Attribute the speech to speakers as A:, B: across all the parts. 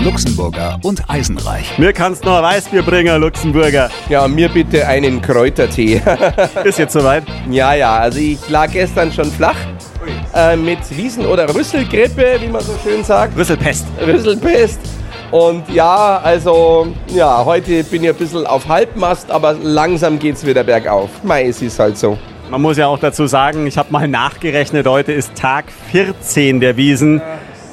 A: Luxemburger und Eisenreich.
B: Mir kannst noch ein Weißbier bringen, Luxemburger.
C: Ja, mir bitte einen Kräutertee.
B: Ist jetzt soweit?
C: ja, ja, also ich lag gestern schon flach äh, mit Wiesen- oder Rüsselgrippe, wie man so schön sagt.
B: Rüsselpest.
C: Rüsselpest. Und ja, also, ja, heute bin ich ein bisschen auf Halbmast, aber langsam geht's wieder bergauf. Mei, es ist halt so.
B: Man muss ja auch dazu sagen, ich habe mal nachgerechnet, heute ist Tag 14 der Wiesen.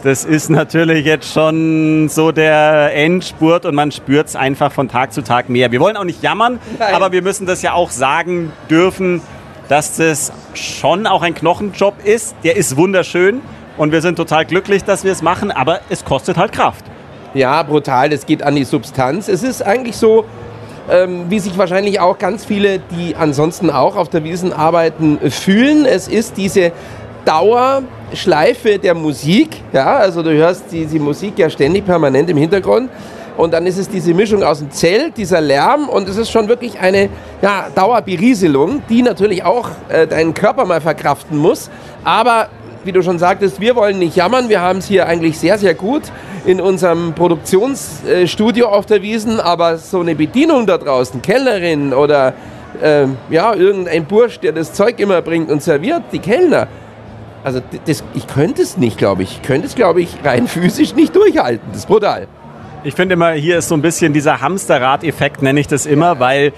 B: Das ist natürlich jetzt schon so der Endspurt und man spürt es einfach von Tag zu Tag mehr. Wir wollen auch nicht jammern,
C: Nein.
B: aber wir müssen das ja auch sagen dürfen, dass das schon auch ein Knochenjob ist. Der ist wunderschön und wir sind total glücklich, dass wir es machen, aber es kostet halt Kraft.
C: Ja, brutal, das geht an die Substanz. Es ist eigentlich so, ähm, wie sich wahrscheinlich auch ganz viele, die ansonsten auch auf der Wiesen arbeiten, fühlen. Es ist diese Dauerschleife der Musik. Ja, also du hörst die, die Musik ja ständig permanent im Hintergrund. Und dann ist es diese Mischung aus dem Zelt, dieser Lärm und es ist schon wirklich eine ja, Dauerberieselung, die natürlich auch äh, deinen Körper mal verkraften muss. Aber wie du schon sagtest, wir wollen nicht jammern. Wir haben es hier eigentlich sehr, sehr gut in unserem Produktionsstudio auf der Wiesen. Aber so eine Bedienung da draußen, Kellnerin oder ähm, ja, irgendein Bursch, der das Zeug immer bringt und serviert, die Kellner. Also das, ich könnte es nicht, glaube ich. Ich könnte es, glaube ich, rein physisch nicht durchhalten. Das ist brutal.
B: Ich finde immer, hier ist so ein bisschen dieser Hamsterrad-Effekt, nenne ich das immer, weil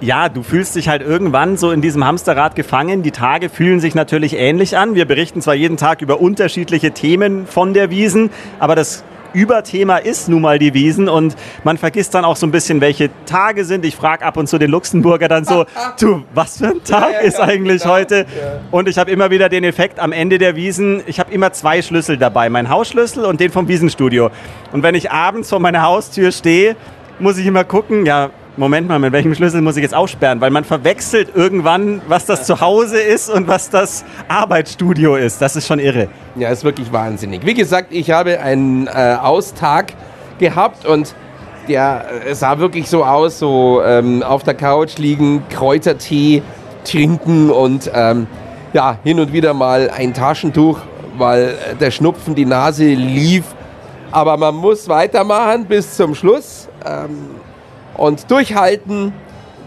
B: ja, du fühlst dich halt irgendwann so in diesem Hamsterrad gefangen. Die Tage fühlen sich natürlich ähnlich an. Wir berichten zwar jeden Tag über unterschiedliche Themen von der Wiesen, aber das Überthema ist nun mal die Wiesen und man vergisst dann auch so ein bisschen, welche Tage sind. Ich frage ab und zu den Luxemburger dann so, du, was für ein Tag
C: Ja, ja,
B: ist
C: ja,
B: eigentlich
C: genau.
B: heute?
C: Ja.
B: Und ich habe immer wieder den Effekt am Ende der Wiesen, ich habe immer zwei Schlüssel dabei, mein Hausschlüssel und den vom Wiesenstudio. Und wenn ich abends vor meiner Haustür stehe, muss ich immer gucken, ja, Moment mal, mit welchem Schlüssel muss ich jetzt aussperren? Weil man verwechselt irgendwann, was das Zuhause ist und was das Arbeitsstudio ist. Das ist schon irre.
C: Ja, ist wirklich wahnsinnig. Wie gesagt, ich habe einen äh, Austag gehabt und der äh, sah wirklich so aus, so ähm, auf der Couch liegen, Kräutertee trinken und ähm, ja, hin und wieder mal ein Taschentuch, weil äh, der Schnupfen die Nase lief. Aber man muss weitermachen bis zum Schluss ähm, und durchhalten.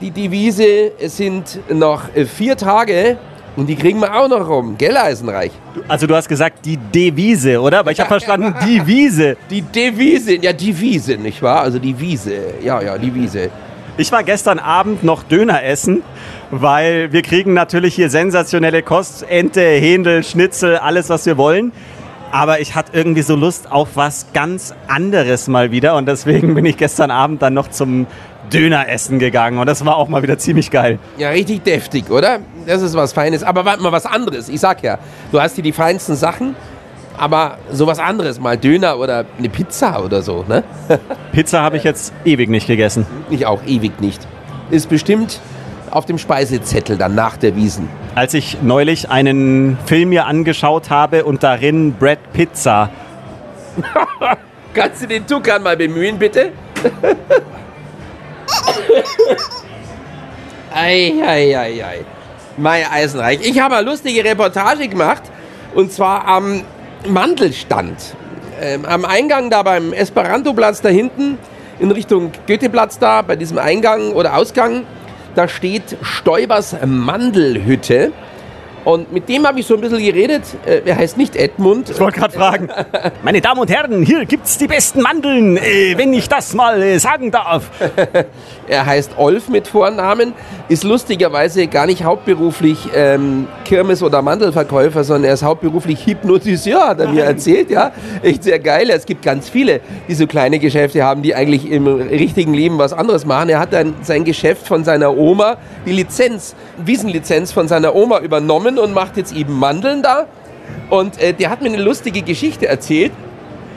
C: Die Devise, es sind noch äh, vier Tage und die kriegen wir auch noch rum. Gell, Eisenreich?
B: Also du hast gesagt, die Devise, oder? Aber ich habe verstanden, die Wiese.
C: Die Devise, ja, die Wiese, nicht wahr? Also die Wiese, ja, ja, die Wiese.
B: Ich war gestern Abend noch Döner essen, weil wir kriegen natürlich hier sensationelle Kost, Ente, Händel, Schnitzel, alles was wir wollen. Aber ich hatte irgendwie so Lust auf was ganz anderes mal wieder und deswegen bin ich gestern Abend dann noch zum Döner essen gegangen und das war auch mal wieder ziemlich geil.
C: Ja, richtig deftig, oder? Das ist was Feines. Aber warte mal, was anderes. Ich sag ja, du hast hier die feinsten Sachen, aber sowas anderes, mal Döner oder eine Pizza oder so, ne?
B: Pizza habe ich jetzt ewig nicht gegessen.
C: Ich auch ewig nicht. Ist bestimmt auf dem Speisezettel dann nach der Wiesen.
B: Als ich neulich einen Film mir angeschaut habe und darin Brad Pizza
C: Kannst du den Tukan mal bemühen, bitte? ei, ei, ei, ei. Mai Eisenreich. Ich habe eine lustige Reportage gemacht und zwar am Mandelstand. Ähm, am Eingang da beim Esperanto-Platz da hinten in Richtung Goetheplatz da, bei diesem Eingang oder Ausgang, da steht Stoibers Mandelhütte. Und mit dem habe ich so ein bisschen geredet. Äh, er heißt nicht Edmund.
B: Ich wollte gerade fragen. Meine Damen und Herren, hier gibt's die besten Mandeln, äh, wenn ich das mal äh, sagen darf.
C: Er heißt Olf mit Vornamen, ist lustigerweise gar nicht hauptberuflich ähm, Kirmes- oder Mandelverkäufer, sondern er ist hauptberuflich Hypnotiseur, hat er mir erzählt. Ja, echt sehr geil. Es gibt ganz viele, die so kleine Geschäfte haben, die eigentlich im richtigen Leben was anderes machen. Er hat dann sein Geschäft von seiner Oma, die Lizenz, Wiesenlizenz von seiner Oma übernommen und macht jetzt eben Mandeln da. Und äh, der hat mir eine lustige Geschichte erzählt,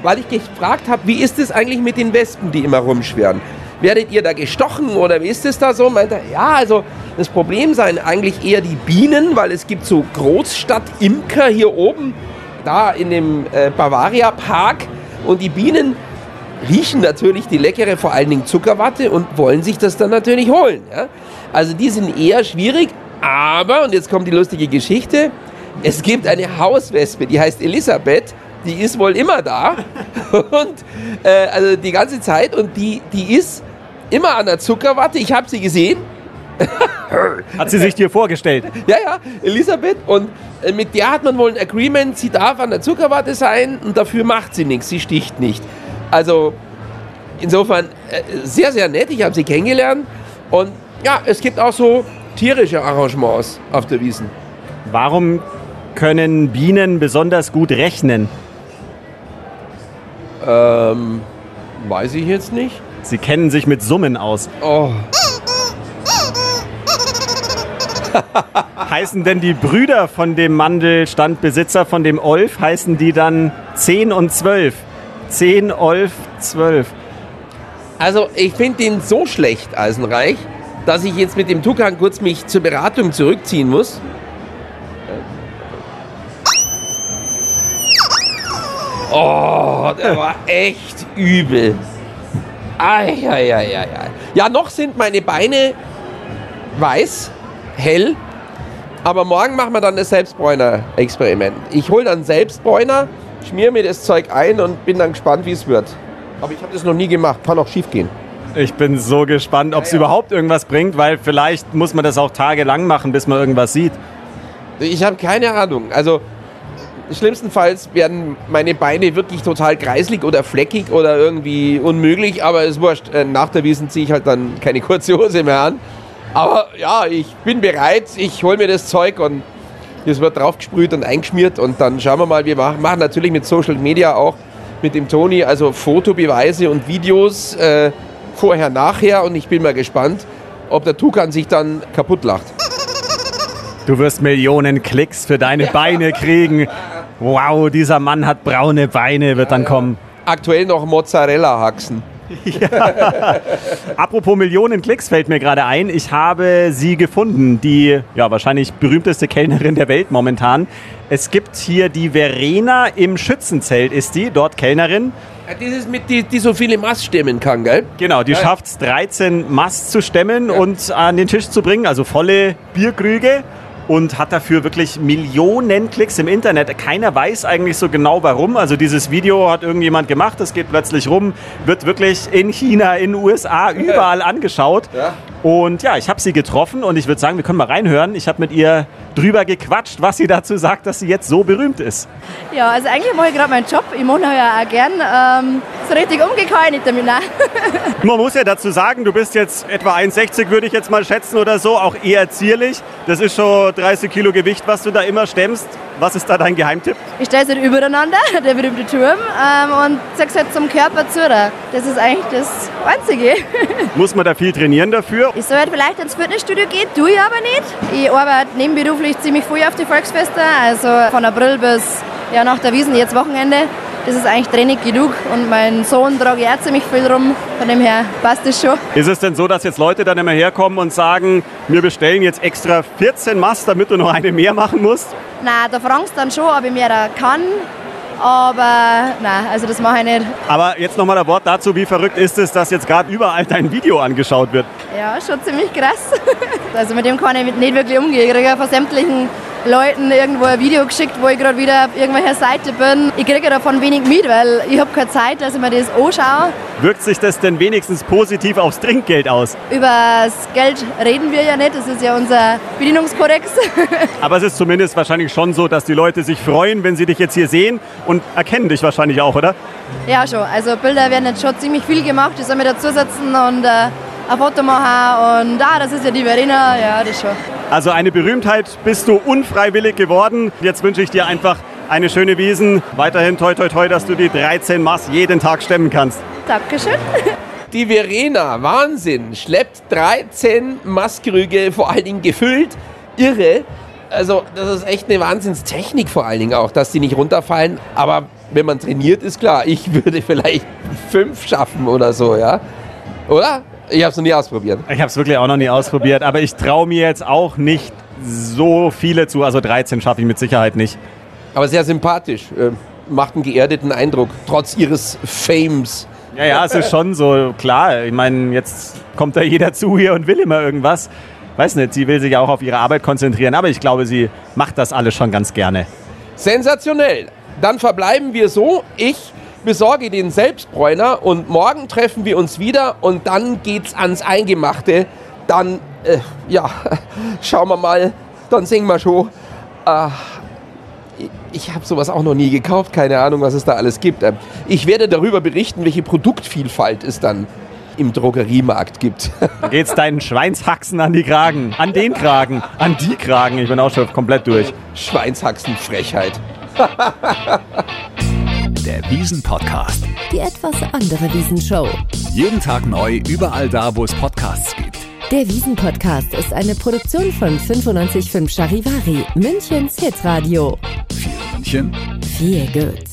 C: weil ich gefragt habe, wie ist es eigentlich mit den Wespen, die immer rumschwirren? Werdet ihr da gestochen oder wie ist es da so? Meint er, ja, also Das Problem seien eigentlich eher die Bienen, weil es gibt so Großstadt-Imker hier oben, da in dem äh, Bavaria Park. Und die Bienen riechen natürlich die leckere, vor allen Dingen Zuckerwatte und wollen sich das dann natürlich holen. Ja? Also die sind eher schwierig, aber, und jetzt kommt die lustige Geschichte, es gibt eine Hauswespe, die heißt Elisabeth, die ist wohl immer da und äh, also die ganze Zeit und die, die ist immer an der Zuckerwatte. Ich habe sie gesehen.
B: Hat sie sich dir vorgestellt?
C: Ja, ja, Elisabeth. Und äh, mit der hat man wohl ein Agreement, sie darf an der Zuckerwatte sein und dafür macht sie nichts, sie sticht nicht. Also insofern äh, sehr, sehr nett. Ich habe sie kennengelernt. Und ja, es gibt auch so tierische Arrangements auf der Wiesen.
B: Warum können Bienen besonders gut rechnen?
C: Ähm, weiß ich jetzt nicht.
B: Sie kennen sich mit Summen aus.
C: Oh.
B: heißen denn die Brüder von dem Mandelstandbesitzer, von dem Olf, heißen die dann 10 und 12? 10, Olf, 12.
C: Also ich finde den so schlecht, Eisenreich, dass ich jetzt mit dem Tukan kurz mich zur Beratung zurückziehen muss. Oh, der war echt übel. Eieieiei. Ja, noch sind meine Beine weiß, hell, aber morgen machen wir dann das Selbstbräuner-Experiment. Ich hole dann Selbstbräuner, schmier mir das Zeug ein und bin dann gespannt, wie es wird. Aber ich habe das noch nie gemacht, kann auch schief gehen.
B: Ich bin so gespannt, ob es
C: Ja, ja.
B: überhaupt irgendwas bringt, weil vielleicht muss man das auch tagelang machen, bis man irgendwas sieht.
C: Ich habe keine Ahnung. Also schlimmstenfalls werden meine Beine wirklich total kreislig oder fleckig oder irgendwie unmöglich, aber ist wurscht. Äh, Nach der Wiesen ziehe ich halt dann keine kurze Hose mehr an. Aber ja, ich bin bereit. Ich hole mir das Zeug und es wird draufgesprüht und eingeschmiert und dann schauen wir mal. Wir machen, machen natürlich mit Social Media auch mit dem Toni, also Fotobeweise und Videos äh, vorher, nachher und ich bin mal gespannt, ob der Tukan sich dann kaputt lacht.
B: Du wirst Millionen Klicks für deine Beine kriegen. Wow, dieser Mann hat braune Beine, wird dann kommen.
C: Aktuell noch Mozzarella-Haxen.
B: Apropos Millionen Klicks fällt mir gerade ein. Ich habe sie gefunden, die ja wahrscheinlich berühmteste Kellnerin der Welt momentan. Es gibt hier die Verena im Schützenzelt, ist die, dort Kellnerin.
C: Ja, Das ist mit, die, die so viele Mast stemmen kann, gell?
B: Genau, die
C: Ja.
B: schafft es 13 Mast zu stemmen und an den Tisch zu bringen, also volle Bierkrüge. Und hat dafür wirklich Millionen Klicks im Internet. Keiner weiß eigentlich so genau warum. Also dieses Video hat irgendjemand gemacht, das geht plötzlich rum, wird wirklich in China, in den USA, überall angeschaut.
C: Ja.
B: Und ja, ich habe sie getroffen und ich würde sagen, wir können mal reinhören. Ich habe mit ihr drüber gequatscht, was sie dazu sagt, dass sie jetzt so berühmt ist.
D: Ja, also eigentlich mache ich gerade meinen Job. Ich mache ja auch gern. Ähm, so richtig nicht damit. Nein.
B: Man muss ja dazu sagen, du bist jetzt etwa 1,60 würde ich jetzt mal schätzen oder so, auch eher zierlich. Das ist schon 30 Kilo Gewicht, was du da immer stemmst. Was ist da dein Geheimtipp?
D: Ich stelle es halt übereinander, der berühmte Turm, ähm, und sage halt zum Körper zu. Das ist eigentlich das Einzige.
B: Muss man da viel trainieren dafür?
D: Ich soll halt vielleicht ins Fitnessstudio gehen, tue ich aber nicht. Ich arbeite nebenberuflich ziemlich früh auf die Volksfeste, also von April bis ja, nach der Wiesen, jetzt Wochenende. Ist eigentlich Training genug und mein Sohn trage auch ziemlich viel rum. Von dem her passt das schon.
B: Ist es denn so, dass jetzt Leute dann immer herkommen und sagen, wir bestellen jetzt extra 14 Mast, damit du noch eine mehr machen musst?
D: Nein, da fragst du dann schon, ob ich mehr da kann. Aber nein, also das mache ich nicht.
B: Aber jetzt nochmal ein Wort dazu, wie verrückt ist es, dass jetzt gerade überall dein Video angeschaut wird?
D: Ja, schon ziemlich krass. Also mit dem kann ich nicht wirklich umgehen. Ich kriege von sämtlichen Leuten irgendwo ein Video geschickt, wo ich gerade wieder auf irgendwelcher Seite bin. Ich kriege davon wenig mit, weil ich habe keine Zeit, dass ich mir das anschaue.
B: Wirkt sich das denn wenigstens positiv aufs Trinkgeld aus?
D: Über das Geld reden wir ja nicht, das ist ja unser Bedienungskodex.
B: Aber es ist zumindest wahrscheinlich schon so, dass die Leute sich freuen, wenn sie dich jetzt hier sehen und erkennen dich wahrscheinlich auch, oder?
D: ja, schon. Also Bilder werden jetzt schon ziemlich viel gemacht. Ich soll mir dazusetzen und äh, ein Foto machen. Und ah, das ist ja die Verena, ja, das schon.
B: Also eine Berühmtheit bist du unfreiwillig geworden. Jetzt wünsche ich dir einfach eine schöne Wiesen. Weiterhin toi toi toi, dass du die 13 Mass jeden Tag stemmen kannst.
D: Dankeschön.
C: Die Verena, Wahnsinn, schleppt 13 Mastkrüge, vor allen Dingen gefüllt. Irre. Also, das ist echt eine Wahnsinnstechnik vor allen Dingen auch, dass die nicht runterfallen. Aber wenn man trainiert, ist klar, ich würde vielleicht fünf schaffen oder so, ja? Oder? Ich habe es noch nie ausprobiert.
B: Ich habe es wirklich auch noch nie ausprobiert, aber ich traue mir jetzt auch nicht so viele zu. Also 13 schaffe ich mit Sicherheit nicht.
C: Aber sehr sympathisch. Äh, macht einen geerdeten Eindruck, trotz ihres Fames.
B: Ja, ja, es ist schon so klar. Ich meine, jetzt kommt da jeder zu hier und will immer irgendwas. Weiß nicht, sie will sich auch auf ihre Arbeit konzentrieren, aber ich glaube, sie macht das alles schon ganz gerne.
C: Sensationell. Dann verbleiben wir so. Ich besorge den Selbstbräuner und morgen treffen wir uns wieder und dann geht's ans Eingemachte. Dann, äh, ja, schauen wir mal, dann singen wir schon. Äh, ich habe sowas auch noch nie gekauft, keine Ahnung, was es da alles gibt. Ähm, ich werde darüber berichten, welche Produktvielfalt es dann im Drogeriemarkt gibt.
B: Geht's deinen Schweinshaxen an die Kragen, an den Kragen, an die Kragen. Ich bin auch schon komplett durch.
C: Schweinshaxenfrechheit.
A: Der Wiesen-Podcast.
E: Die etwas andere Wiesenshow.
A: Jeden Tag neu, überall da, wo es Podcasts gibt.
E: Der Wiesen-Podcast ist eine Produktion von 955 Charivari, Münchens Hitradio.
A: Für München.
E: Viel gut.